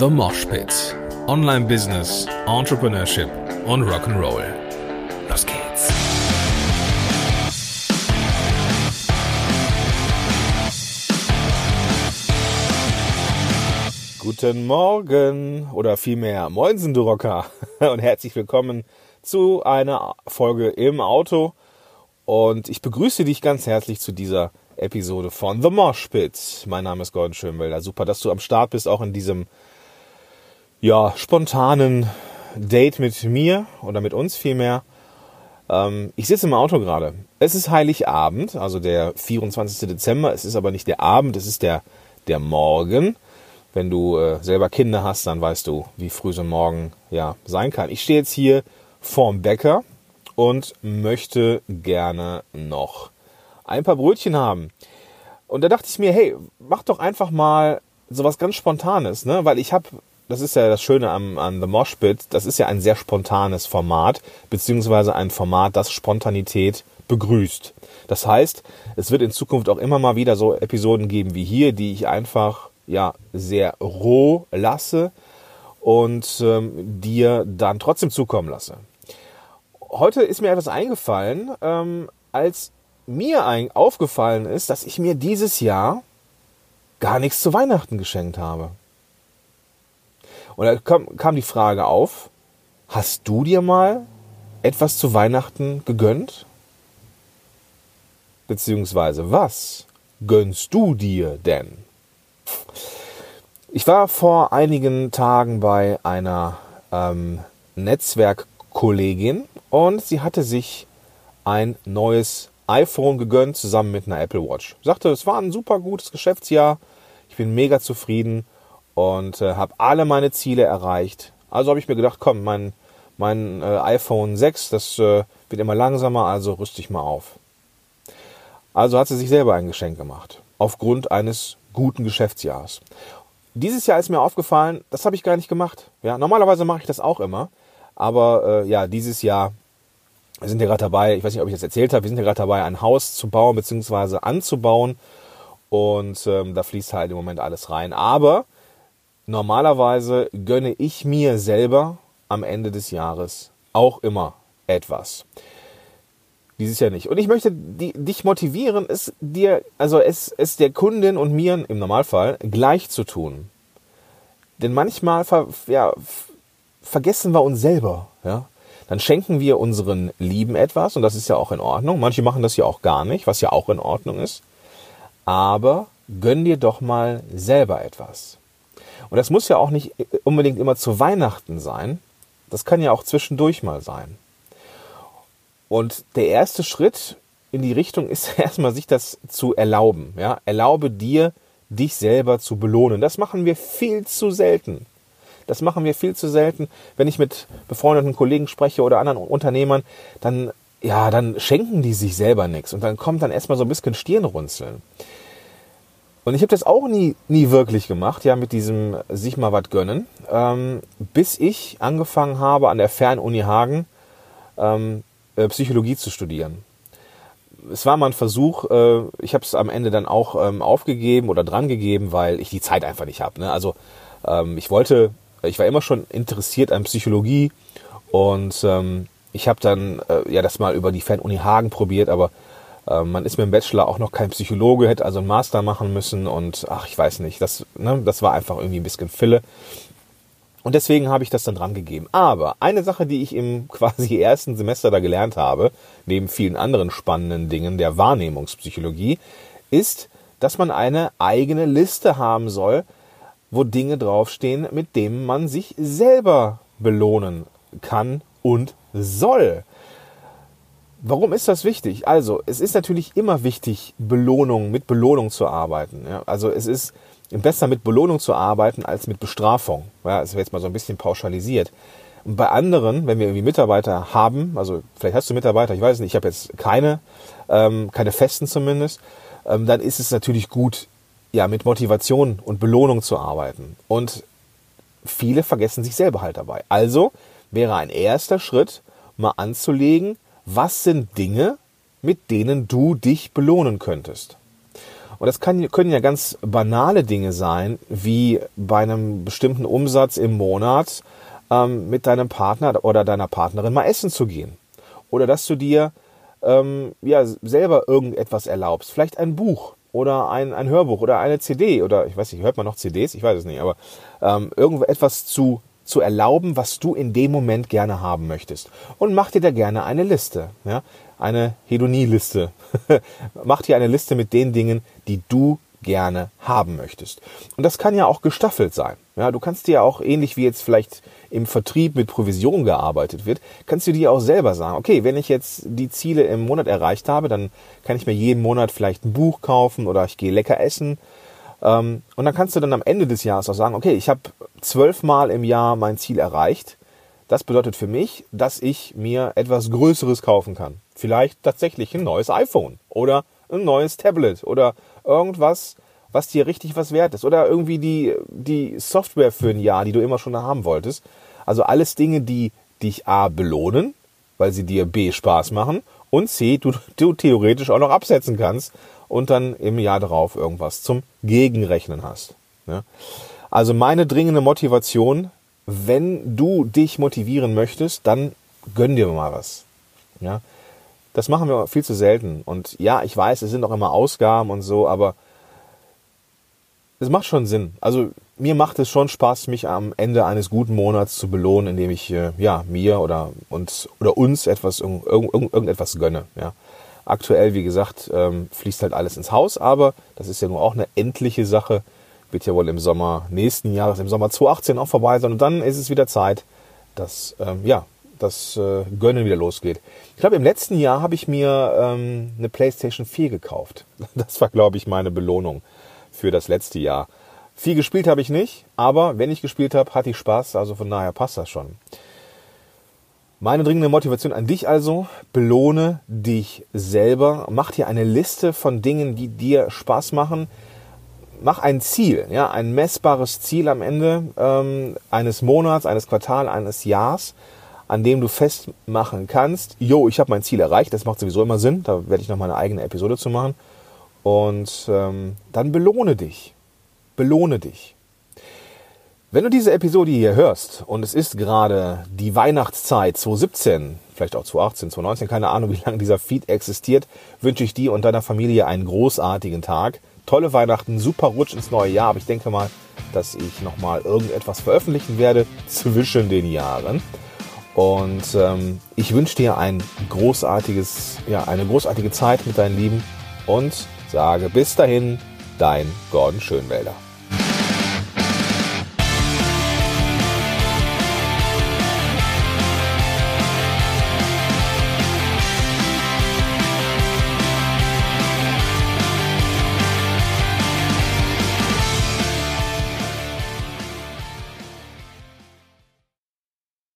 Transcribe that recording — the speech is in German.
The Mosh Pit. Online Business, Entrepreneurship und Rock'n'Roll. Los geht's. Guten Morgen oder vielmehr Moinsen, du Rocker und herzlich willkommen zu einer Folge im Auto und ich begrüße dich ganz herzlich zu dieser Episode von The Mosh Pit. Mein Name ist Gordon Schönwelder. Super, dass du am Start bist, auch in diesem ja, spontanen Date mit mir oder mit uns vielmehr. Ähm, ich sitze im Auto gerade. Es ist Heiligabend, also der 24. Dezember. Es ist aber nicht der Abend, es ist der, der Morgen. Wenn du äh, selber Kinder hast, dann weißt du, wie früh so ein Morgen ja, sein kann. Ich stehe jetzt hier vorm Bäcker und möchte gerne noch ein paar Brötchen haben. Und da dachte ich mir, hey, mach doch einfach mal sowas ganz Spontanes, ne? Weil ich habe, das ist ja das Schöne am, an The Moshpit, das ist ja ein sehr spontanes Format, beziehungsweise ein Format, das Spontanität begrüßt. Das heißt, es wird in Zukunft auch immer mal wieder so Episoden geben wie hier, die ich einfach ja sehr roh lasse und ähm, dir dann trotzdem zukommen lasse. Heute ist mir etwas eingefallen, ähm, als mir ein, aufgefallen ist, dass ich mir dieses Jahr gar nichts zu Weihnachten geschenkt habe. Und da kam, kam die Frage auf, hast du dir mal etwas zu Weihnachten gegönnt? Beziehungsweise was gönnst du dir denn? Ich war vor einigen Tagen bei einer ähm, Netzwerkkollegin und sie hatte sich ein neues iPhone gegönnt, zusammen mit einer Apple Watch. Sagte, es war ein super gutes Geschäftsjahr. Ich bin mega zufrieden und äh, habe alle meine Ziele erreicht. Also habe ich mir gedacht, komm, mein, mein äh, iPhone 6, das äh, wird immer langsamer, also rüste ich mal auf. Also hat sie sich selber ein Geschenk gemacht, aufgrund eines guten Geschäftsjahres. Dieses Jahr ist mir aufgefallen, das habe ich gar nicht gemacht. Ja, normalerweise mache ich das auch immer, aber äh, ja, dieses Jahr wir sind ja gerade dabei, ich weiß nicht, ob ich das erzählt habe, wir sind ja gerade dabei, ein Haus zu bauen bzw. anzubauen. Und ähm, da fließt halt im Moment alles rein. Aber normalerweise gönne ich mir selber am Ende des Jahres auch immer etwas. Dieses Jahr nicht. Und ich möchte die, dich motivieren, es dir, also es, es der Kundin und mir im Normalfall gleich zu tun. Denn manchmal ver, ja, vergessen wir uns selber. Ja? dann schenken wir unseren Lieben etwas und das ist ja auch in Ordnung. Manche machen das ja auch gar nicht, was ja auch in Ordnung ist. Aber gönn dir doch mal selber etwas. Und das muss ja auch nicht unbedingt immer zu Weihnachten sein. Das kann ja auch zwischendurch mal sein. Und der erste Schritt in die Richtung ist erstmal sich das zu erlauben. Ja? Erlaube dir, dich selber zu belohnen. Das machen wir viel zu selten. Das machen wir viel zu selten. Wenn ich mit befreundeten Kollegen spreche oder anderen Unternehmern, dann, ja, dann schenken die sich selber nichts. Und dann kommt dann erstmal so ein bisschen Stirnrunzeln. Und ich habe das auch nie, nie wirklich gemacht, ja, mit diesem sich mal was gönnen, ähm, bis ich angefangen habe, an der Fernuni Hagen ähm, äh, Psychologie zu studieren. Es war mal ein Versuch, äh, ich habe es am Ende dann auch ähm, aufgegeben oder drangegeben, weil ich die Zeit einfach nicht habe. Ne? Also ähm, ich wollte ich war immer schon interessiert an Psychologie und ähm, ich habe dann äh, ja das mal über die Fernuni Hagen probiert, aber äh, man ist mit dem Bachelor auch noch kein Psychologe, hätte also einen Master machen müssen und ach, ich weiß nicht, das, ne, das war einfach irgendwie ein bisschen Fille. Und deswegen habe ich das dann dran gegeben. Aber eine Sache, die ich im quasi ersten Semester da gelernt habe, neben vielen anderen spannenden Dingen der Wahrnehmungspsychologie, ist, dass man eine eigene Liste haben soll, wo Dinge draufstehen, mit denen man sich selber belohnen kann und soll. Warum ist das wichtig? Also, es ist natürlich immer wichtig, Belohnung, mit Belohnung zu arbeiten. Ja? Also, es ist besser mit Belohnung zu arbeiten als mit Bestrafung. Ja, das wäre jetzt mal so ein bisschen pauschalisiert. Und bei anderen, wenn wir irgendwie Mitarbeiter haben, also vielleicht hast du Mitarbeiter, ich weiß nicht, ich habe jetzt keine, ähm, keine festen zumindest, ähm, dann ist es natürlich gut, ja, mit Motivation und Belohnung zu arbeiten. Und viele vergessen sich selber halt dabei. Also wäre ein erster Schritt, mal anzulegen, was sind Dinge, mit denen du dich belohnen könntest. Und das kann, können ja ganz banale Dinge sein, wie bei einem bestimmten Umsatz im Monat ähm, mit deinem Partner oder deiner Partnerin mal essen zu gehen. Oder dass du dir ähm, ja, selber irgendetwas erlaubst. Vielleicht ein Buch oder ein, ein Hörbuch oder eine CD oder ich weiß nicht, hört man noch CDs? Ich weiß es nicht, aber ähm, irgendetwas zu, zu erlauben, was du in dem Moment gerne haben möchtest. Und mach dir da gerne eine Liste, ja? eine Hedonie-Liste. mach dir eine Liste mit den Dingen, die du gerne haben möchtest. Und das kann ja auch gestaffelt sein. Ja, du kannst dir ja auch ähnlich wie jetzt vielleicht im Vertrieb mit Provision gearbeitet wird, kannst du dir auch selber sagen, okay, wenn ich jetzt die Ziele im Monat erreicht habe, dann kann ich mir jeden Monat vielleicht ein Buch kaufen oder ich gehe lecker essen. Ähm, und dann kannst du dann am Ende des Jahres auch sagen, okay, ich habe zwölfmal im Jahr mein Ziel erreicht. Das bedeutet für mich, dass ich mir etwas Größeres kaufen kann. Vielleicht tatsächlich ein neues iPhone oder ein neues Tablet oder irgendwas, was dir richtig was wert ist. Oder irgendwie die, die Software für ein Jahr, die du immer schon haben wolltest. Also alles Dinge, die dich A belohnen, weil sie dir B Spaß machen und C, du, du theoretisch auch noch absetzen kannst und dann im Jahr darauf irgendwas zum Gegenrechnen hast. Ja? Also meine dringende Motivation, wenn du dich motivieren möchtest, dann gönn dir mal was. Ja? Das machen wir viel zu selten. Und ja, ich weiß, es sind auch immer Ausgaben und so, aber es macht schon Sinn. Also mir macht es schon Spaß, mich am Ende eines guten Monats zu belohnen, indem ich äh, ja mir oder uns oder uns etwas irgend, irgend, irgendetwas gönne. Ja. Aktuell, wie gesagt, ähm, fließt halt alles ins Haus, aber das ist ja nur auch eine endliche Sache. Wird ja wohl im Sommer nächsten Jahres, im Sommer 2018 auch vorbei sein. Und dann ist es wieder Zeit, dass ähm, ja das äh, Gönnen wieder losgeht. Ich glaube, im letzten Jahr habe ich mir ähm, eine PlayStation 4 gekauft. Das war, glaube ich, meine Belohnung für das letzte Jahr. Viel gespielt habe ich nicht, aber wenn ich gespielt habe, hatte ich Spaß, also von daher passt das schon. Meine dringende Motivation an dich also, belohne dich selber, mach dir eine Liste von Dingen, die dir Spaß machen, mach ein Ziel, ja, ein messbares Ziel am Ende ähm, eines Monats, eines Quartals, eines Jahres, an dem du festmachen kannst, jo, ich habe mein Ziel erreicht, das macht sowieso immer Sinn, da werde ich noch mal eine eigene Episode zu machen. Und ähm, dann belohne dich. Belohne dich. Wenn du diese Episode hier hörst und es ist gerade die Weihnachtszeit 2017, vielleicht auch 2018, 2019, keine Ahnung, wie lange dieser Feed existiert, wünsche ich dir und deiner Familie einen großartigen Tag. Tolle Weihnachten, super Rutsch ins neue Jahr, aber ich denke mal, dass ich nochmal irgendetwas veröffentlichen werde zwischen den Jahren. Und ähm, ich wünsche dir ein großartiges, ja, eine großartige Zeit mit deinen Lieben und sage bis dahin, dein Gordon Schönwälder.